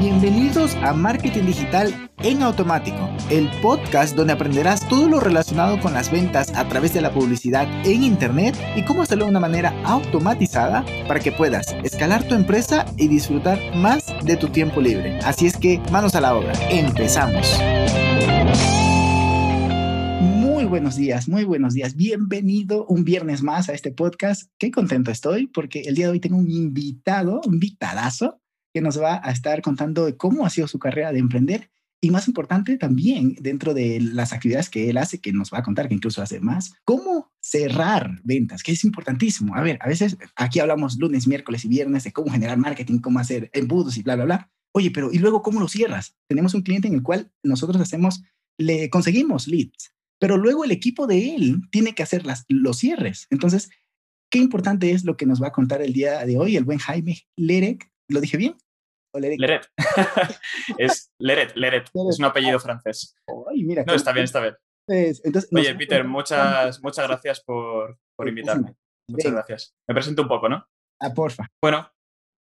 Bienvenidos a Marketing Digital en Automático, el podcast donde aprenderás todo lo relacionado con las ventas a través de la publicidad en Internet y cómo hacerlo de una manera automatizada para que puedas escalar tu empresa y disfrutar más de tu tiempo libre. Así es que manos a la obra, empezamos. Muy buenos días, muy buenos días. Bienvenido un viernes más a este podcast. Qué contento estoy porque el día de hoy tengo un invitado, un invitadazo que nos va a estar contando cómo ha sido su carrera de emprender y más importante también dentro de las actividades que él hace, que nos va a contar que incluso hace más, cómo cerrar ventas, que es importantísimo. A ver, a veces aquí hablamos lunes, miércoles y viernes de cómo generar marketing, cómo hacer embudos y bla, bla, bla. Oye, pero ¿y luego cómo lo cierras? Tenemos un cliente en el cual nosotros hacemos, le conseguimos leads, pero luego el equipo de él tiene que hacer las, los cierres. Entonces, qué importante es lo que nos va a contar el día de hoy el buen Jaime Lerek, ¿Lo dije bien? Leret. es Leret, Leret. Es un apellido francés. no, está bien, está bien. Oye, Peter, muchas, muchas gracias por, por invitarme. Muchas gracias. Me presento un poco, ¿no? Ah, porfa. Bueno,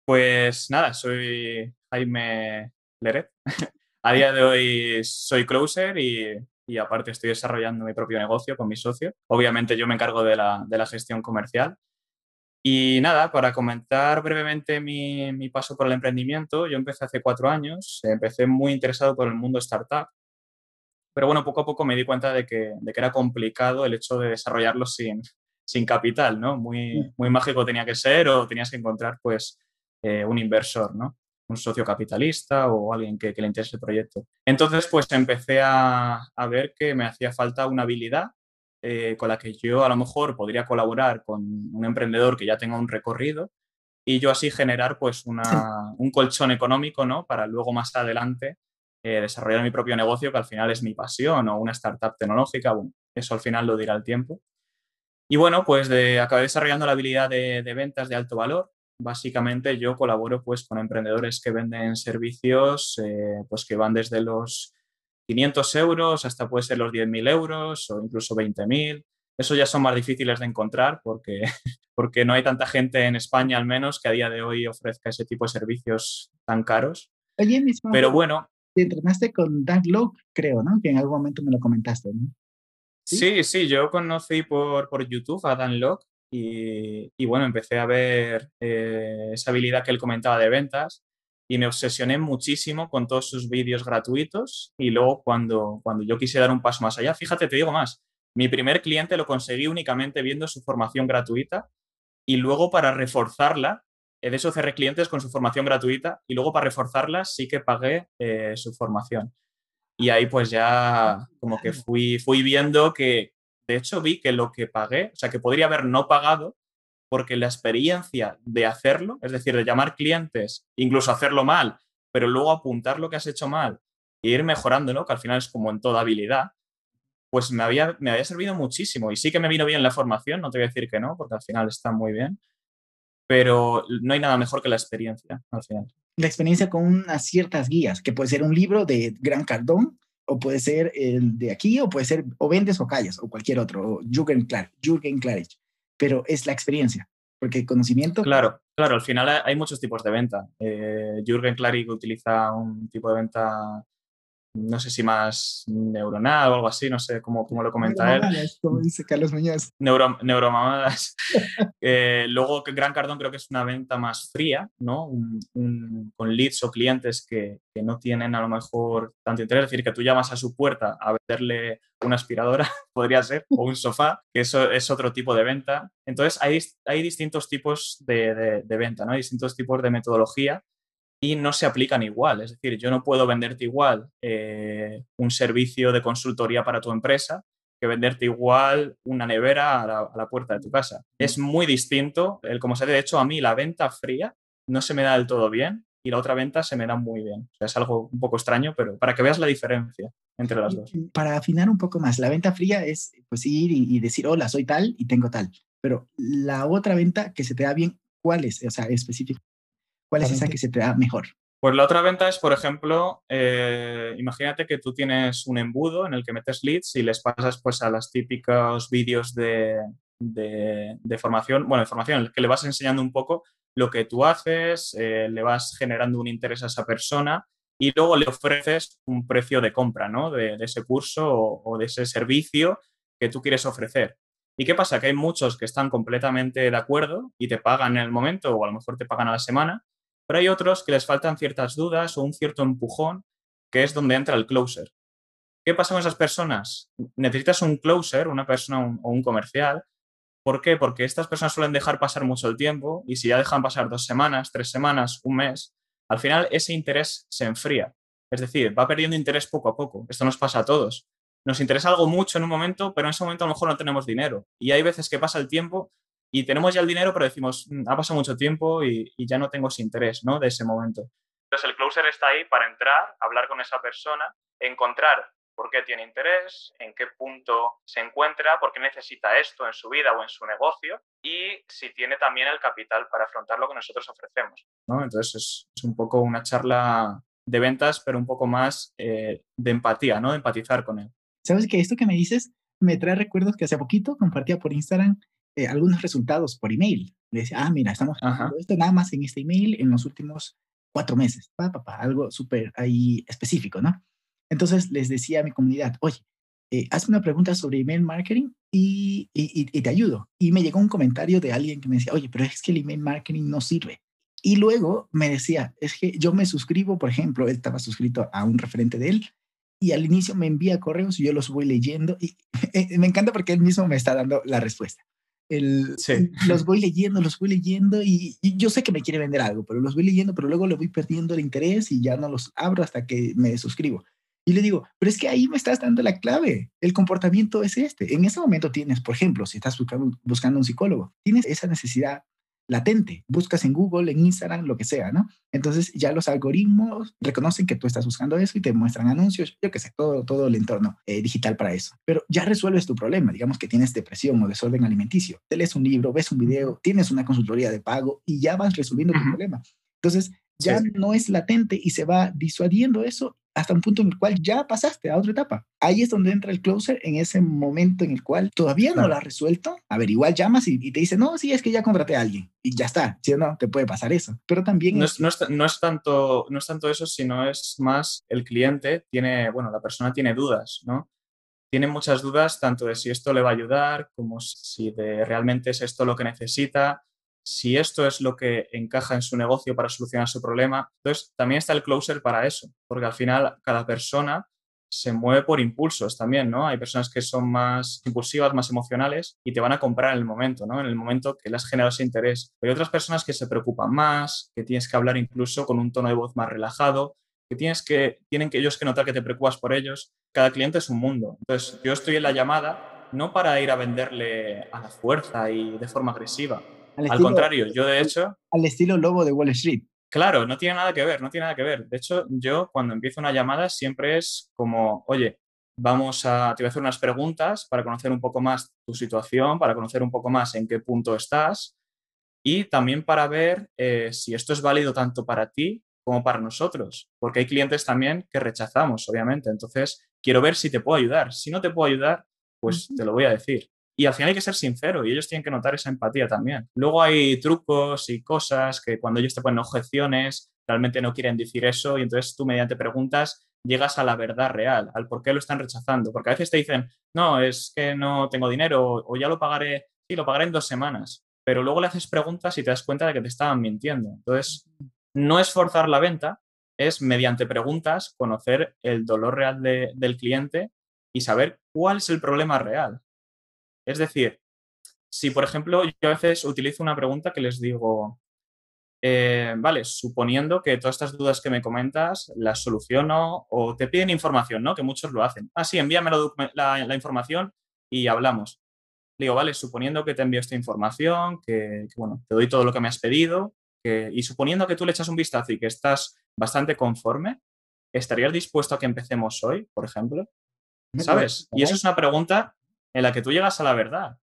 pues nada, soy Jaime Leret. A día de hoy soy closer y, y, aparte estoy desarrollando mi propio negocio con mi socio. Obviamente yo me encargo de la, de la gestión comercial y nada, para comentar brevemente mi, paso por el emprendimiento, yo empecé hace cuatro años, empecé muy interesado por el mundo startup, pero bueno, poco a poco me di cuenta de que, era complicado el hecho de desarrollarlo sin, sin capital, ¿no? Muy, muy mágico tenía que ser o tenías que encontrar pues eh, un inversor, ¿no? Un socio capitalista o alguien que, le interese el proyecto. Entonces, pues empecé a, a ver que me hacía falta una habilidad eh, con la que yo a lo mejor podría colaborar con un emprendedor que ya tenga un recorrido y yo así generar pues un colchón económico ¿no? para luego más adelante eh, desarrollar mi propio negocio que al final es mi pasión o una startup tecnológica, bueno, eso al final lo dirá el tiempo. Y bueno, pues de, acabé desarrollando la habilidad de, ventas de alto valor. Básicamente yo colaboro pues con emprendedores que venden servicios eh, pues que van desde los 500 euros hasta puede ser los 10.000 euros o incluso 20.000. Eso ya son más difíciles de encontrar porque, porque no hay tanta gente en España al menos que a día de hoy ofrezca ese tipo de servicios tan caros. Oye, mismo, Pero bueno. Te entrenaste con Dan Locke, creo, ¿no? Que en algún momento me lo comentaste, ¿no? Sí, sí, yo conocí por, por YouTube a Dan Locke y, y bueno, empecé a ver eh, esa habilidad que él comentaba de ventas y me obsesioné muchísimo con todos sus vídeos gratuitos y luego cuando, cuando yo quise dar un paso más allá, fíjate, te digo más, mi primer cliente lo conseguí únicamente viendo su formación gratuita y luego para reforzarla, de eso cerré clientes con su formación gratuita y luego para reforzarla sí que pagué eh, su formación. Y ahí pues ya como que fui, fui viendo que, de hecho vi que lo que pagué, o sea, que podría haber no pagado, porque la experiencia de hacerlo, es decir, de llamar clientes, incluso hacerlo mal, pero luego apuntar lo que has hecho mal e ir mejorándolo, que al final es como en toda habilidad, pues me había, me había servido muchísimo. Y sí que me vino bien la formación, no te voy a decir que no, porque al final está muy bien, pero no hay nada mejor que la experiencia al final. La experiencia con unas ciertas guías, que puede ser un libro de Gran Cardón, o puede ser el de aquí, o puede ser o vendes o callas, o cualquier otro, o Jürgen, Jürgen Klarich pero es la experiencia, porque conocimiento... Claro, claro, al final hay muchos tipos de venta. Eh, Jürgen Klarik utiliza un tipo de venta no sé si más neuronal o algo así, no sé cómo, cómo lo comenta él. Como dice Carlos Muñoz. Neuro, neuromamadas. eh, luego, Gran Cardón creo que es una venta más fría, ¿no? con leads o clientes que, que, no tienen a lo mejor tanto interés. Es decir, que tú llamas a su puerta a venderle una aspiradora, podría ser, o un sofá, que eso es otro tipo de venta. Entonces, hay, hay distintos tipos de, de, de venta, ¿no? Hay distintos tipos de metodología y no se aplican igual. Es decir, yo no puedo venderte igual eh, un servicio de consultoría para tu empresa que venderte igual una nevera a la, puerta de tu casa. Es muy distinto. El, como se de hecho, a mí la venta fría no se me da del todo bien y la otra venta se me da muy bien. es algo un poco extraño, pero para que veas la diferencia entre las dos. Para afinar un poco más, la venta fría es pues ir y, decir, hola, soy tal y tengo tal. Pero la otra venta que se te da bien, ¿cuál es? O sea, específica. ¿Cuál es esa que se te da mejor? Pues la otra venta es, por ejemplo, eh, imagínate que tú tienes un embudo en el que metes leads y les pasas pues a los típicos vídeos de, de, formación, bueno, de formación, en el que le vas enseñando un poco lo que tú haces, eh, le vas generando un interés a esa persona y luego le ofreces un precio de compra ¿no? de, ese curso o, de ese servicio que tú quieres ofrecer. ¿Y qué pasa? Que hay muchos que están completamente de acuerdo y te pagan en el momento o a lo mejor te pagan a la semana, pero hay otros que les faltan ciertas dudas o un cierto empujón, que es donde entra el closer. ¿Qué pasa con esas personas? Necesitas un closer, una persona o un comercial. ¿Por qué? Porque estas personas suelen dejar pasar mucho el tiempo y si ya dejan pasar dos semanas, tres semanas, un mes, al final ese interés se enfría. Es decir, va perdiendo interés poco a poco. Esto nos pasa a todos. Nos interesa algo mucho en un momento, pero en ese momento a lo mejor no tenemos dinero. Y hay veces que pasa el tiempo y tenemos ya el dinero, pero decimos, mm, ha pasado mucho tiempo y, ya no tengo ese interés ¿no? de ese momento. Entonces el closer está ahí para entrar, hablar con esa persona, encontrar por qué tiene interés, en qué punto se encuentra, por qué necesita esto en su vida o en su negocio y si tiene también el capital para afrontar lo que nosotros ofrecemos. ¿no? Entonces es, un poco una charla de ventas, pero un poco más eh, de empatía, ¿no? De empatizar con él. Sabes que esto que me dices me trae recuerdos que hace poquito compartía por Instagram eh, algunos resultados por email. Le decía, ah, mira, estamos haciendo esto nada más en este email en los últimos cuatro meses. Pa, pa, algo súper ahí específico, ¿no? Entonces les decía a mi comunidad, oye, eh, hazme una pregunta sobre email marketing y, y, te ayudo. Y me llegó un comentario de alguien que me decía, oye, pero es que el email marketing no sirve. Y luego me decía, es que yo me suscribo, por ejemplo, él estaba suscrito a un referente de él y al inicio me envía correos y yo los voy leyendo y me encanta porque él mismo me está dando la respuesta. El, Los voy leyendo, los voy leyendo y, y, yo sé que me quiere vender algo, pero los voy leyendo, pero luego le voy perdiendo el interés y ya no los abro hasta que me suscribo. Y le digo, pero es que ahí me estás dando la clave. El comportamiento es este. En ese momento tienes, por ejemplo, si estás buscando, buscando un psicólogo, tienes esa necesidad latente. Buscas en Google, en Instagram, lo que sea, ¿no? Entonces ya los algoritmos reconocen que tú estás buscando eso y te muestran anuncios, yo qué sé, todo, todo el entorno eh, digital para eso. Pero ya resuelves tu problema, digamos que tienes depresión o desorden alimenticio. Te lees un libro, ves un video, tienes una consultoría de pago y ya vas resolviendo tu problema. Entonces ya no es latente y se va disuadiendo eso hasta un punto en el cual ya pasaste a otra etapa. Ahí es donde entra el closer en ese momento en el cual todavía no lo has resuelto. A ver, igual llamas y, te dice, no, sí, es que ya contraté a alguien y ya está. Si no, te puede pasar eso. Pero también... No es, no, es, tanto, no es tanto eso, sino es más el cliente tiene, bueno, la persona tiene dudas, ¿no? Tiene muchas dudas tanto de si esto le va a ayudar como si de realmente es esto lo que necesita si esto es lo que encaja en su negocio para solucionar su problema. Entonces, también está el closer para eso, porque al final cada persona se mueve por impulsos también, ¿no? Hay personas que son más impulsivas, más emocionales y te van a comprar en el momento, ¿no? En el momento que les has generado ese interés. Hay otras personas que se preocupan más, que tienes que hablar incluso con un tono de voz más relajado, que tienes que, tienen que ellos que notar que te preocupas por ellos. Cada cliente es un mundo. Entonces, yo estoy en la llamada no para ir a venderle a la fuerza y de forma agresiva, al, contrario, yo de hecho... Al estilo lobo de Wall Street. Claro, no tiene nada que ver, no tiene nada que ver. De hecho, yo cuando empiezo una llamada siempre es como, oye, vamos a, te voy a hacer unas preguntas para conocer un poco más tu situación, para conocer un poco más en qué punto estás y también para ver eh, si esto es válido tanto para ti como para nosotros, porque hay clientes también que rechazamos, obviamente. Entonces, quiero ver si te puedo ayudar. Si no te puedo ayudar, pues te lo voy a decir. Y al final hay que ser sincero y ellos tienen que notar esa empatía también. Luego hay trucos y cosas que cuando ellos te ponen objeciones, realmente no quieren decir eso y entonces tú mediante preguntas llegas a la verdad real, al por qué lo están rechazando. Porque a veces te dicen, no, es que no tengo dinero o ya lo pagaré, sí, lo pagaré en dos semanas. Pero luego le haces preguntas y te das cuenta de que te estaban mintiendo. Entonces, no es forzar la venta, es mediante preguntas conocer el dolor real del cliente y saber cuál es el problema real. Es decir, si por ejemplo yo a veces utilizo una pregunta que les digo, eh, vale, suponiendo que todas estas dudas que me comentas las soluciono o te piden información, ¿no? Que muchos lo hacen. Ah, sí, envíame la, información y hablamos. digo, vale, suponiendo que te envío esta información, que, bueno, te doy todo lo que me has pedido, y suponiendo que tú le echas un vistazo y que estás bastante conforme, ¿estarías dispuesto a que empecemos hoy, por ejemplo? ¿Sabes? Y eso es una pregunta en la que tú llegas a la verdad.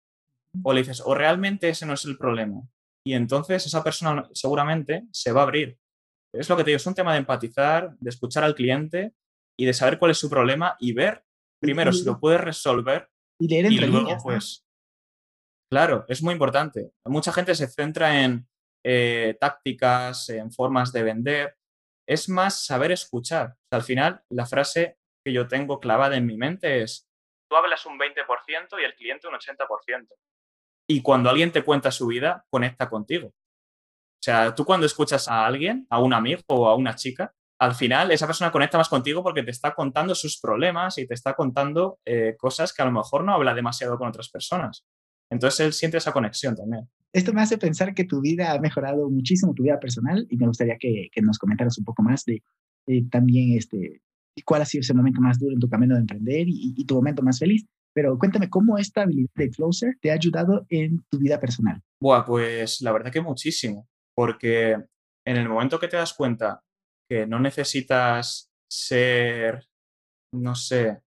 O le dices, o realmente ese no es el problema. Y entonces esa persona seguramente se va a abrir. Es lo que te digo, es un tema de empatizar, de escuchar al cliente y de saber cuál es su problema y ver primero si lo puedes resolver y leer entre luego, pues, claro, es muy importante. Mucha gente se centra en, eh, tácticas, en formas de vender, es más saber escuchar. al final, la frase que yo tengo clavada en mi mente es, tú hablas un 20% y el cliente un 80%. Y cuando alguien te cuenta su vida, conecta contigo. O sea, tú cuando escuchas a alguien, a un amigo o a una chica, al final esa persona conecta más contigo porque te está contando sus problemas y te está contando eh, cosas que a lo mejor no habla demasiado con otras personas. Entonces él siente esa conexión también. Esto me hace pensar que tu vida ha mejorado muchísimo, tu vida personal, y me gustaría que, nos comentaras un poco más de, también este, cuál ha sido ese momento más duro en tu camino de emprender y, tu momento más feliz. Pero cuéntame cómo esta habilidad de closer te ha ayudado en tu vida personal. Buah, pues la verdad que muchísimo, porque en el momento que te das cuenta que no necesitas ser, no sé,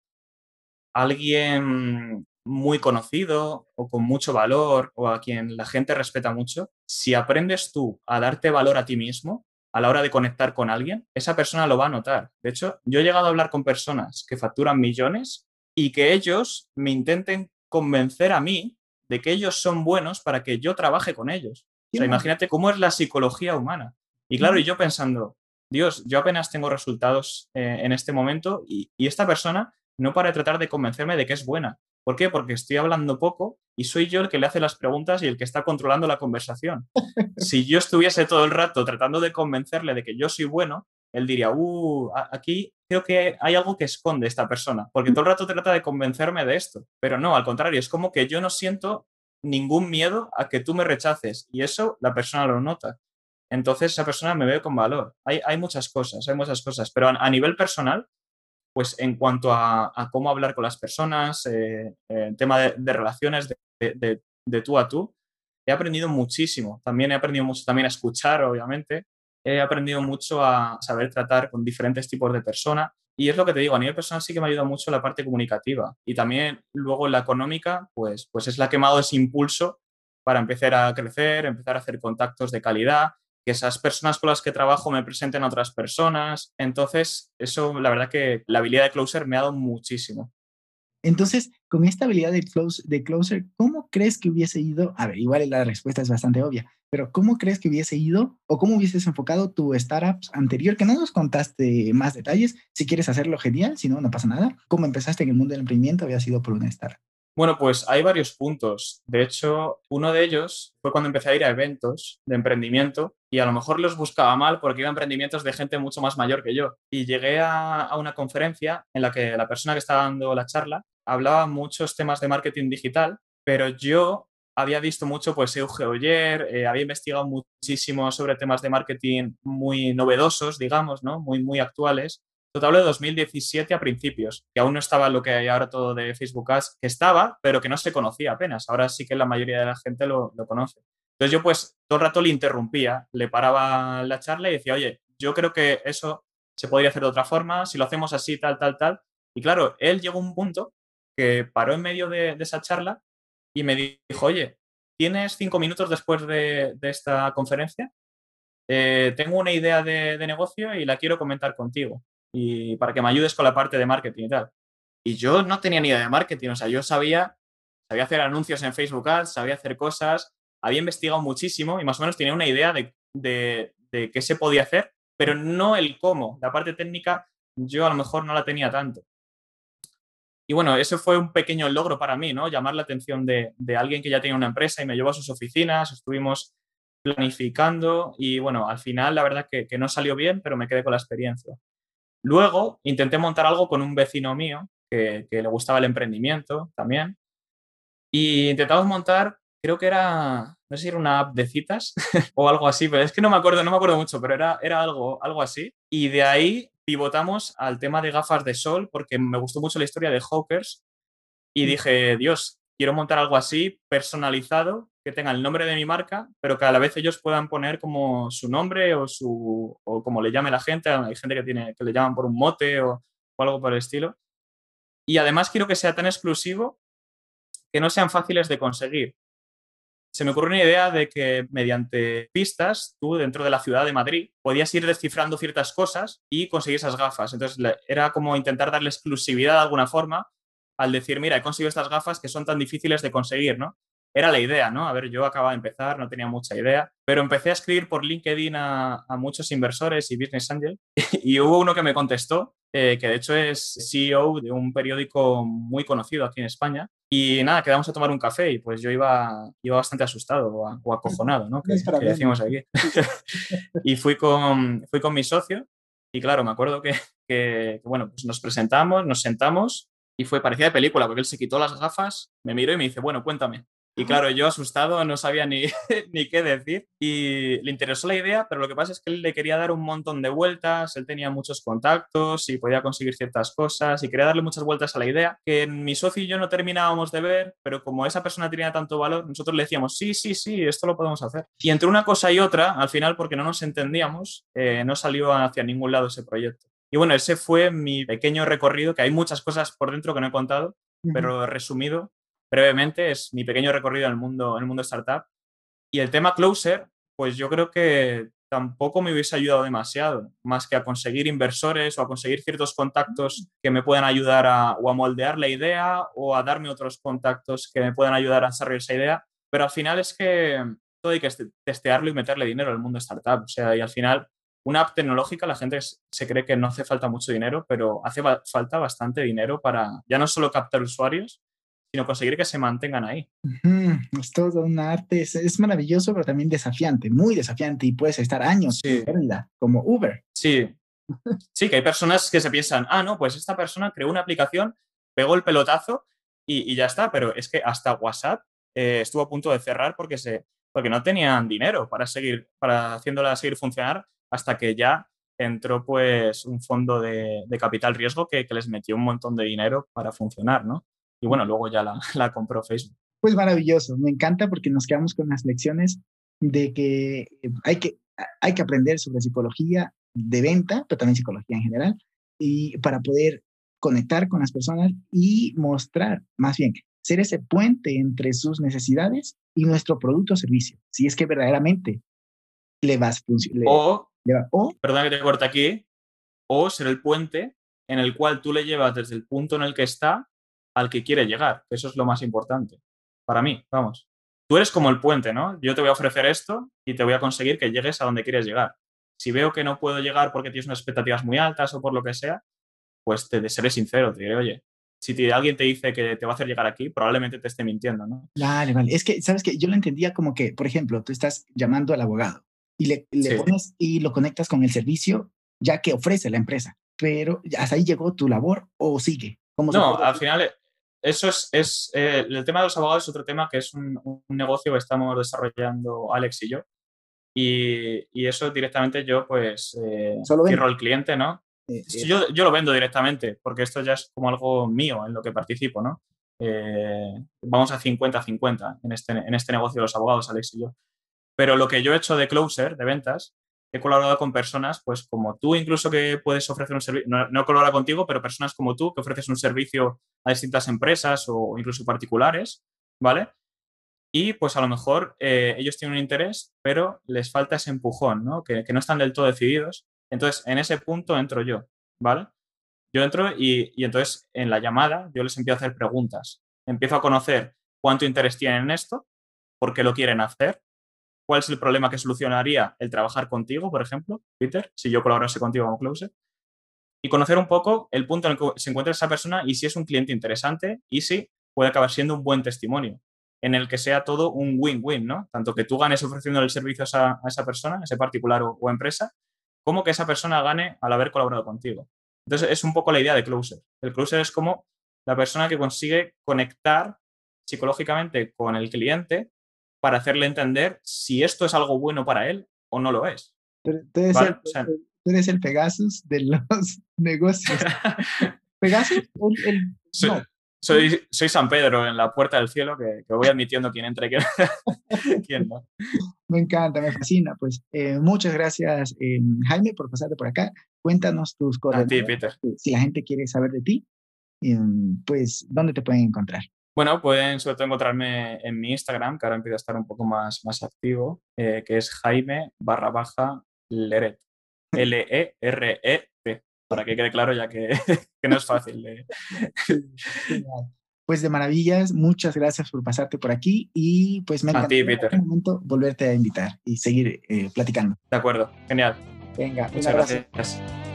alguien muy conocido o con mucho valor o a quien la gente respeta mucho, si aprendes tú a darte valor a ti mismo a la hora de conectar con alguien, esa persona lo va a notar. De hecho, yo he llegado a hablar con personas que facturan millones y que ellos me intenten convencer a mí de que ellos son buenos para que yo trabaje con ellos. O sea, imagínate cómo es la psicología humana. Y claro, y yo pensando, Dios, yo apenas tengo resultados eh, en este momento y, y, esta persona no para de tratar de convencerme de que es buena. ¿Por qué? Porque estoy hablando poco y soy yo el que le hace las preguntas y el que está controlando la conversación. si yo estuviese todo el rato tratando de convencerle de que yo soy bueno, él diría, uh, aquí creo que hay algo que esconde esta persona, porque todo el rato trata de convencerme de esto. Pero no, al contrario, es como que yo no siento ningún miedo a que tú me rechaces y eso la persona lo nota. Entonces esa persona me ve con valor. Hay, hay muchas cosas, hay muchas cosas, pero a nivel personal pues en cuanto a, cómo hablar con las personas, eh, el tema de, relaciones de, tú a tú, he aprendido muchísimo. También he aprendido mucho también a escuchar, obviamente. He aprendido mucho a saber tratar con diferentes tipos de personas. Y es lo que te digo, a nivel personal sí que me ayuda mucho la parte comunicativa. Y también luego la económica, pues, pues es la que me ha dado ese impulso para empezar a crecer, empezar a hacer contactos de calidad, que esas personas con las que trabajo me presenten a otras personas. Entonces, eso, la verdad que la habilidad de Closer me ha dado muchísimo. Entonces, con esta habilidad de, close, de Closer, ¿cómo crees que hubiese ido? A ver, igual la respuesta es bastante obvia, pero ¿cómo crees que hubiese ido o cómo hubieses enfocado tu startup anterior? Que no nos contaste más detalles. Si quieres hacerlo, genial. Si no, no pasa nada. ¿Cómo empezaste en el mundo del emprendimiento? Había sido por una startup. Bueno, pues hay varios puntos. De hecho, uno de ellos fue cuando empecé a ir a eventos de emprendimiento y a lo mejor los buscaba mal porque iba a emprendimientos de gente mucho más mayor que yo. Y llegué a, una conferencia en la que la persona que estaba dando la charla hablaba muchos temas de marketing digital, pero yo había visto mucho pues Euge Oyer, eh, había investigado muchísimo sobre temas de marketing muy novedosos, digamos, ¿no? Muy, muy actuales te hablo de 2017 a principios, que aún no estaba lo que hay ahora todo de Facebook Ads, que estaba, pero que no se conocía apenas. Ahora sí que la mayoría de la gente lo, conoce. Entonces yo pues todo el rato le interrumpía, le paraba la charla y decía, oye, yo creo que eso se podría hacer de otra forma, si lo hacemos así, tal, tal, tal. Y claro, él llegó a un punto que paró en medio de, esa charla y me dijo, oye, ¿tienes cinco minutos después de, esta conferencia? Eh, tengo una idea de, negocio y la quiero comentar contigo y para que me ayudes con la parte de marketing y tal. Y yo no tenía ni idea de marketing, o sea, yo sabía, sabía hacer anuncios en Facebook Ads, sabía hacer cosas, había investigado muchísimo y más o menos tenía una idea de, de, de qué se podía hacer, pero no el cómo. La parte técnica yo a lo mejor no la tenía tanto. Y bueno, eso fue un pequeño logro para mí, ¿no? Llamar la atención de, de, alguien que ya tenía una empresa y me llevó a sus oficinas, estuvimos planificando y bueno, al final la verdad que, que no salió bien, pero me quedé con la experiencia. Luego intenté montar algo con un vecino mío que, le gustaba el emprendimiento también. Y intentamos montar, creo que era, no sé si era una app de citas o algo así, pero es que no me acuerdo, no me acuerdo mucho, pero era, era algo, algo así. Y de ahí pivotamos al tema de gafas de sol porque me gustó mucho la historia de Hawkers y mm. dije, Dios, quiero montar algo así personalizado que tenga el nombre de mi marca, pero que a la vez ellos puedan poner como su nombre o, su, o como le llame la gente. Hay gente que, tiene, que le llaman por un mote o, algo por el estilo. Y además quiero que sea tan exclusivo que no sean fáciles de conseguir. Se me ocurrió una idea de que mediante pistas, tú dentro de la ciudad de Madrid, podías ir descifrando ciertas cosas y conseguir esas gafas. Entonces era como intentar darle exclusividad de alguna forma al decir, mira, he conseguido estas gafas que son tan difíciles de conseguir, ¿no? Era la idea, ¿no? A ver, yo acababa de empezar, no tenía mucha idea, pero empecé a escribir por LinkedIn a, muchos inversores y business angel y hubo uno que me contestó, eh, que de hecho es CEO de un periódico muy conocido aquí en España. Y nada, quedamos a tomar un café y pues yo iba, iba bastante asustado o, acojonado, ¿no? Que, decimos aquí. y fui con, fui con mi socio y claro, me acuerdo que, que, bueno, pues nos presentamos, nos sentamos y fue parecía de película, porque él se quitó las gafas, me miró y me dice, bueno, cuéntame. Y claro, yo asustado no sabía ni, ni qué decir y le interesó la idea, pero lo que pasa es que él le quería dar un montón de vueltas, él tenía muchos contactos y podía conseguir ciertas cosas y quería darle muchas vueltas a la idea que mi socio y yo no terminábamos de ver, pero como esa persona tenía tanto valor, nosotros le decíamos, sí, sí, sí, esto lo podemos hacer. Y entre una cosa y otra, al final, porque no nos entendíamos, eh, no salió hacia ningún lado ese proyecto. Y bueno, ese fue mi pequeño recorrido, que hay muchas cosas por dentro que no he contado, pero resumido brevemente es mi pequeño recorrido en el mundo, en el mundo startup. Y el tema Closer, pues yo creo que tampoco me hubiese ayudado demasiado, más que a conseguir inversores o a conseguir ciertos contactos que me puedan ayudar a, o a moldear la idea o a darme otros contactos que me puedan ayudar a desarrollar esa idea. Pero al final es que todo hay que testearlo y meterle dinero al mundo startup. O sea, y al final una app tecnológica, la gente se cree que no hace falta mucho dinero, pero hace falta bastante dinero para ya no solo captar usuarios, sino conseguir que se mantengan ahí. Es todo un arte, es, maravilloso, pero también desafiante, muy desafiante, y puedes estar años sí. como Uber. Sí, sí, que hay personas que se piensan, ah, no, pues esta persona creó una aplicación, pegó el pelotazo y, ya está, pero es que hasta WhatsApp eh, estuvo a punto de cerrar porque, se, porque no tenían dinero para seguir, para haciéndola seguir funcionar hasta que ya entró pues un fondo de, capital riesgo que, les metió un montón de dinero para funcionar, ¿no? Y bueno, luego ya la, la compró Facebook. Pues maravilloso, me encanta porque nos quedamos con las lecciones de que hay que, hay que aprender sobre psicología de venta, pero también psicología en general, y para poder conectar con las personas y mostrar, más bien, ser ese puente entre sus necesidades y nuestro producto o servicio. Si es que verdaderamente le vas a funcionar. O o, perdón que te corte aquí, o ser el puente en el cual tú le llevas desde el punto en el que está al que quiere llegar, eso es lo más importante. Para mí, vamos. Tú eres como el puente, ¿no? Yo te voy a ofrecer esto y te voy a conseguir que llegues a donde quieres llegar. Si veo que no puedo llegar porque tienes unas expectativas muy altas o por lo que sea, pues te seré sincero, te diré, oye, si alguien te dice que te va a hacer llegar aquí, probablemente te esté mintiendo, ¿no? Vale, vale. Es que, ¿sabes que Yo lo entendía como que, por ejemplo, tú estás llamando al abogado y le, pones y lo conectas con el servicio ya que ofrece la empresa. Pero hasta ahí llegó tu labor o sigue. no, al final eso es, es eh, el tema de los abogados es otro tema que es un, un negocio que estamos desarrollando Alex y yo. Y, y eso directamente yo pues eh, cierro el cliente, ¿no? yo, yo, lo vendo directamente porque esto ya es como algo mío en lo que participo, ¿no? vamos a 50-50 en este, en este negocio de los abogados, Alex y yo. Pero lo que yo he hecho de closer, de ventas, he colaborado con personas, pues como tú incluso que puedes ofrecer un servicio, no, no colabora contigo, pero personas como tú que ofreces un servicio a distintas empresas o incluso particulares, ¿vale? Y pues a lo mejor eh, ellos tienen un interés, pero les falta ese empujón, ¿no? Que, que, no están del todo decididos. Entonces, en ese punto entro yo, ¿vale? Yo entro y, y entonces en la llamada yo les empiezo a hacer preguntas. Empiezo a conocer cuánto interés tienen en esto, por qué lo quieren hacer, cuál es el problema que solucionaría el trabajar contigo, por ejemplo, Peter, si yo colaborase contigo como Closer, y conocer un poco el punto en el que se encuentra esa persona y si es un cliente interesante y si puede acabar siendo un buen testimonio, en el que sea todo un win-win, ¿no? Tanto que tú ganes ofreciendo el servicio a esa, persona, a ese particular o, o, empresa, como que esa persona gane al haber colaborado contigo. Entonces, es un poco la idea de Closer. El Closer es como la persona que consigue conectar psicológicamente con el cliente para hacerle entender si esto es algo bueno para él o no lo es. Tú eres, el, Pegasus de los negocios. ¿Pegasus? soy, soy, San Pedro en la puerta del cielo que, voy admitiendo quién entra y quién, no. Me encanta, me fascina. Pues eh, muchas gracias, eh, Jaime, por pasarte por acá. Cuéntanos tus cosas. A ti, Peter. Si la gente quiere saber de ti, eh, pues, ¿dónde te pueden encontrar? Bueno, pueden sobre todo encontrarme en mi Instagram, que ahora empieza a estar un poco más, más activo, eh, que es Jaime barra baja Leret. L-E-R-E-T. Para que quede claro, ya que, que no es fácil. pues de maravillas. Muchas gracias por pasarte por aquí y pues me encanta en algún momento volverte a invitar y seguir eh, platicando. De acuerdo, genial. Venga, muchas gracias.